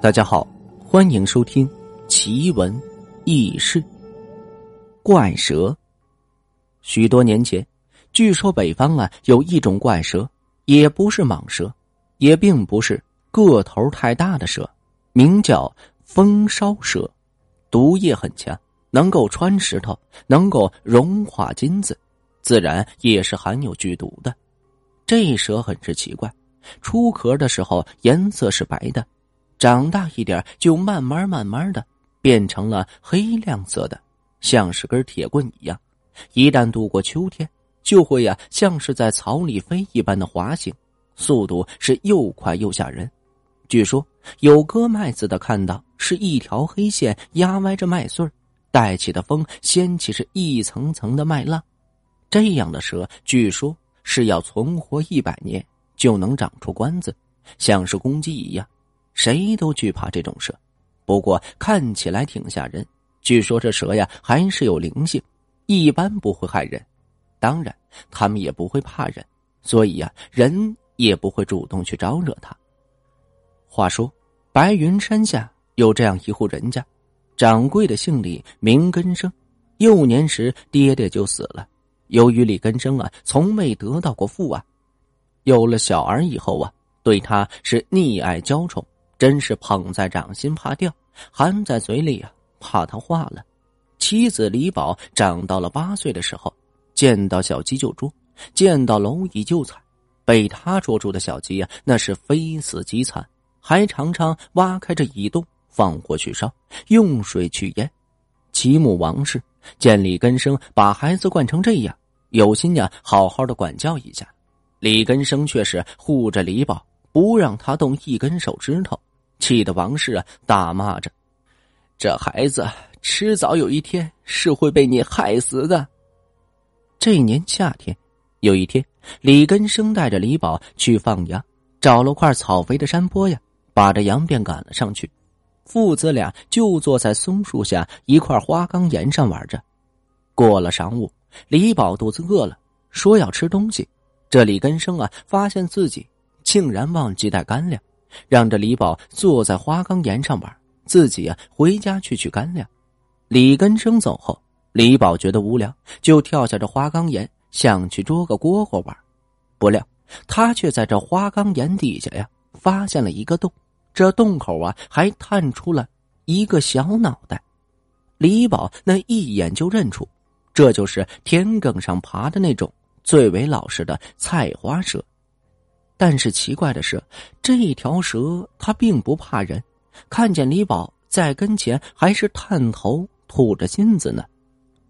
大家好，欢迎收听奇闻异事。怪蛇。许多年前，据说北方啊有一种怪蛇，也不是蟒蛇，也并不是个头太大的蛇，名叫风烧蛇，毒液很强，能够穿石头，能够融化金子，自然也是含有剧毒的。这蛇很是奇怪，出壳的时候颜色是白的。长大一点，就慢慢慢慢的变成了黑亮色的，像是根铁棍一样。一旦度过秋天，就会呀，像是在草里飞一般的滑行，速度是又快又吓人。据说有割麦子的看到，是一条黑线压歪着麦穗带起的风掀起是一层层的麦浪。这样的蛇，据说是要存活一百年就能长出关子，像是公鸡一样。谁都惧怕这种蛇，不过看起来挺吓人。据说这蛇呀还是有灵性，一般不会害人。当然，他们也不会怕人，所以呀，人也不会主动去招惹它。话说，白云山下有这样一户人家，掌柜的姓李，名根生。幼年时爹爹就死了，由于李根生啊从未得到过父爱，有了小儿以后啊，对他是溺爱娇宠。真是捧在掌心怕掉，含在嘴里啊怕它化了。妻子李宝长到了八岁的时候，见到小鸡就捉，见到蝼蚁就踩，被他捉住的小鸡呀，那是非死即惨，还常常挖开这蚁洞放火去烧，用水去淹。其母王氏见李根生把孩子惯成这样，有心呀好好的管教一下，李根生却是护着李宝，不让他动一根手指头。气得王氏啊大骂着：“这孩子迟早有一天是会被你害死的。”这年夏天，有一天，李根生带着李宝去放羊，找了块草肥的山坡呀，把这羊便赶了上去。父子俩就坐在松树下一块花岗岩上玩着。过了晌午，李宝肚子饿了，说要吃东西。这李根生啊，发现自己竟然忘记带干粮。让这李宝坐在花岗岩上玩，自己啊回家去取干粮。李根生走后，李宝觉得无聊，就跳下这花岗岩，想去捉个蝈蝈玩。不料他却在这花岗岩底下呀，发现了一个洞，这洞口啊还探出了一个小脑袋。李宝那一眼就认出，这就是田埂上爬的那种最为老实的菜花蛇。但是奇怪的是，这条蛇它并不怕人，看见李宝在跟前，还是探头吐着金子呢。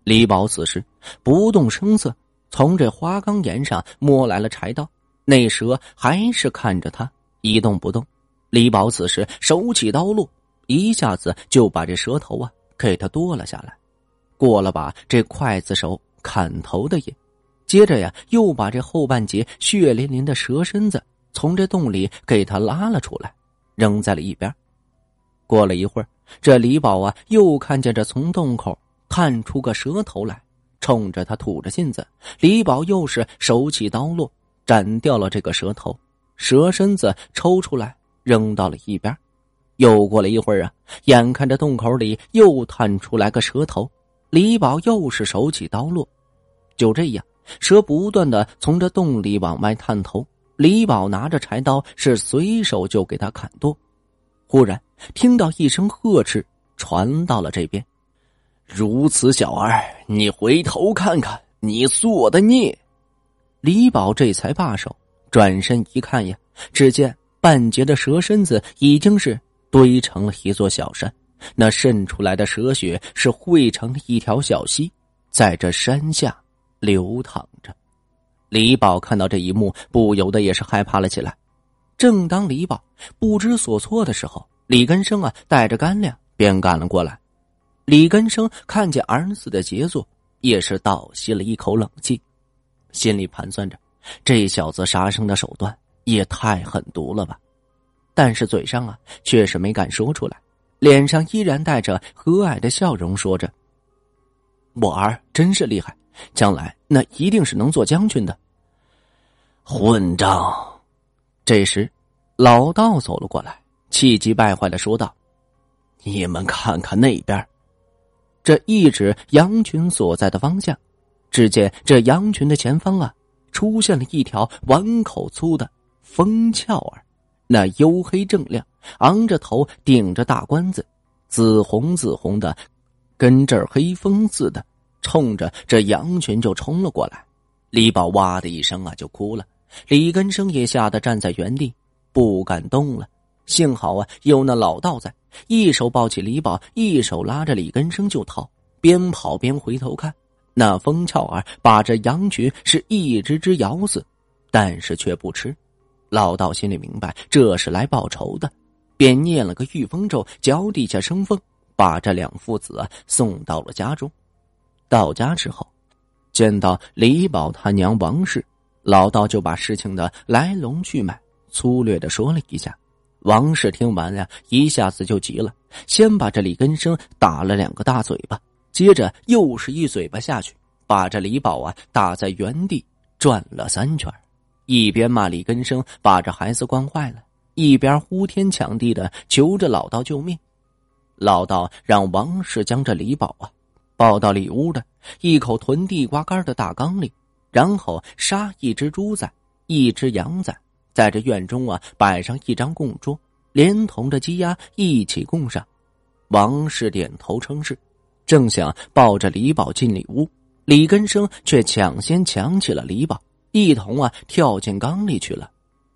李宝此时不动声色，从这花岗岩上摸来了柴刀。那蛇还是看着他一动不动。李宝此时手起刀落，一下子就把这蛇头啊给他剁了下来，过了把这刽子手砍头的瘾。接着呀，又把这后半截血淋淋的蛇身子从这洞里给他拉了出来，扔在了一边。过了一会儿，这李宝啊，又看见这从洞口探出个蛇头来，冲着他吐着信子。李宝又是手起刀落，斩掉了这个蛇头，蛇身子抽出来扔到了一边。又过了一会儿啊，眼看着洞口里又探出来个蛇头，李宝又是手起刀落，就这样。蛇不断的从这洞里往外探头，李宝拿着柴刀是随手就给他砍剁。忽然听到一声呵斥传到了这边：“如此小儿，你回头看看你做的孽！”李宝这才罢手，转身一看呀，只见半截的蛇身子已经是堆成了一座小山，那渗出来的蛇血是汇成了一条小溪，在这山下。流淌着，李宝看到这一幕，不由得也是害怕了起来。正当李宝不知所措的时候，李根生啊带着干粮便赶了过来。李根生看见儿子的杰作，也是倒吸了一口冷气，心里盘算着：这小子杀生的手段也太狠毒了吧！但是嘴上啊却是没敢说出来，脸上依然带着和蔼的笑容，说着：“我儿真是厉害。”将来那一定是能做将军的。混账！这时，老道走了过来，气急败坏的说道：“你们看看那边。”这一指羊群所在的方向，只见这羊群的前方啊，出现了一条碗口粗的风俏儿，那黝黑正亮，昂着头，顶着大冠子，紫红紫红的，跟这儿黑风似的，冲着这羊群就冲了过来。李宝哇的一声啊，就哭了。李根生也吓得站在原地，不敢动了。幸好啊，有那老道在，一手抱起李宝，一手拉着李根生就逃，边跑边回头看。那风俏儿把这羊群是一只只咬死，但是却不吃。老道心里明白这是来报仇的，便念了个御风咒，脚底下生风，把这两父子啊送到了家中。到家之后，见到李宝他娘王氏。老道就把事情的来龙去脉粗略的说了一下，王氏听完呀，一下子就急了，先把这李根生打了两个大嘴巴，接着又是一嘴巴下去，把这李宝啊打在原地转了三圈，一边骂李根生把这孩子惯坏了，一边呼天抢地的求着老道救命。老道让王氏将这李宝啊抱到里屋的一口囤地瓜干的大缸里。然后杀一只猪仔，一只羊仔，在这院中啊摆上一张供桌，连同着鸡鸭一起供上。王氏点头称是，正想抱着李宝进里屋，李根生却抢先抢起了李宝，一同啊跳进缸里去了。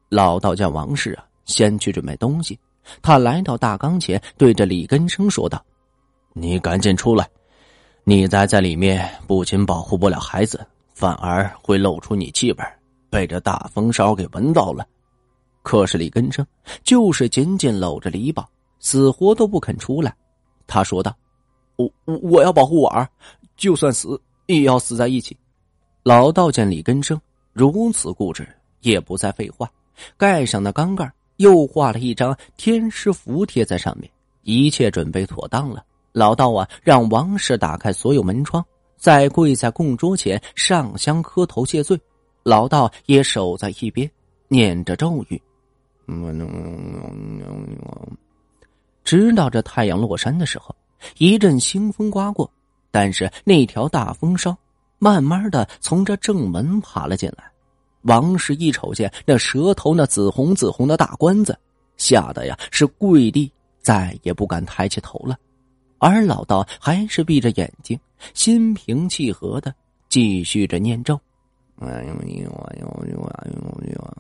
老道叫王氏啊先去准备东西，他来到大缸前，对着李根生说道：“你赶紧出来，你待在里面不仅保护不了孩子。”反而会露出你气味，被这大风烧给闻到了。可是李根生就是紧紧搂着李宝，死活都不肯出来。他说道：“我我我要保护我儿，就算死也要死在一起。”老道见李根生如此固执，也不再废话，盖上那缸盖，又画了一张天师符贴在上面，一切准备妥当了。老道啊，让王氏打开所有门窗。再跪在供桌前上香磕头谢罪，老道也守在一边念着咒语，直到这太阳落山的时候，一阵腥风刮过，但是那条大风烧慢慢的从这正门爬了进来。王氏一瞅见那蛇头那紫红紫红的大冠子，吓得呀是跪地，再也不敢抬起头了。而老道还是闭着眼睛，心平气和的继续着念咒。哎呦呦哎呦呦哎呦呦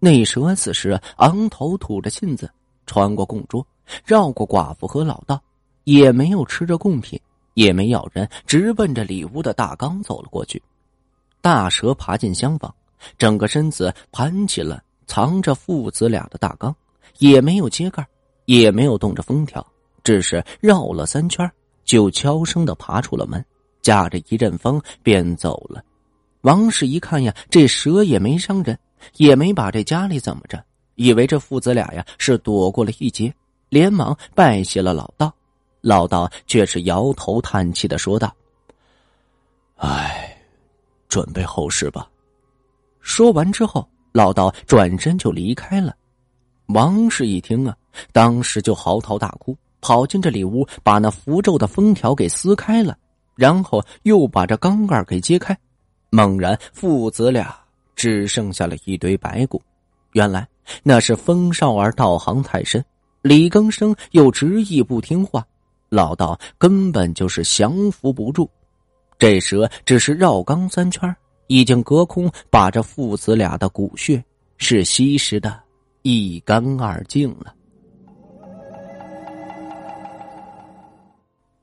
那蛇此时昂头吐着信子，穿过供桌，绕过寡妇和老道，也没有吃着贡品，也没咬人，直奔着里屋的大缸走了过去。大蛇爬进厢房，整个身子盘起了藏着父子俩的大缸，也没有揭盖，也没有动着封条。只是绕了三圈，就悄声的爬出了门，驾着一阵风便走了。王氏一看呀，这蛇也没伤人，也没把这家里怎么着，以为这父子俩呀是躲过了一劫，连忙拜谢了老道。老道却是摇头叹气的说道：“哎，准备后事吧。”说完之后，老道转身就离开了。王氏一听啊，当时就嚎啕大哭。跑进这里屋，把那符咒的封条给撕开了，然后又把这缸盖给揭开，猛然父子俩只剩下了一堆白骨。原来那是风少儿道行太深，李更生又执意不听话，老道根本就是降服不住。这蛇只是绕缸三圈，已经隔空把这父子俩的骨血是吸食的一干二净了。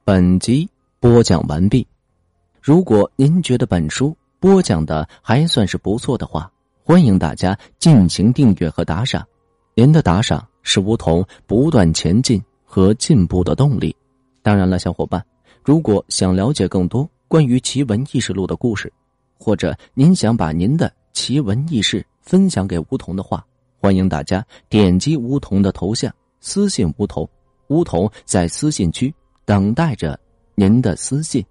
本集播讲完毕。如果您觉得本书播讲的还算是不错的话，欢迎大家进行订阅和打赏。您的打赏是梧桐不断前进和进步的动力。当然了，小伙伴，如果想了解更多关于奇闻异事录的故事，或者您想把您的奇闻异事分享给梧桐的话，欢迎大家点击梧桐的头像私信梧桐，梧桐在私信区。等待着您的私信。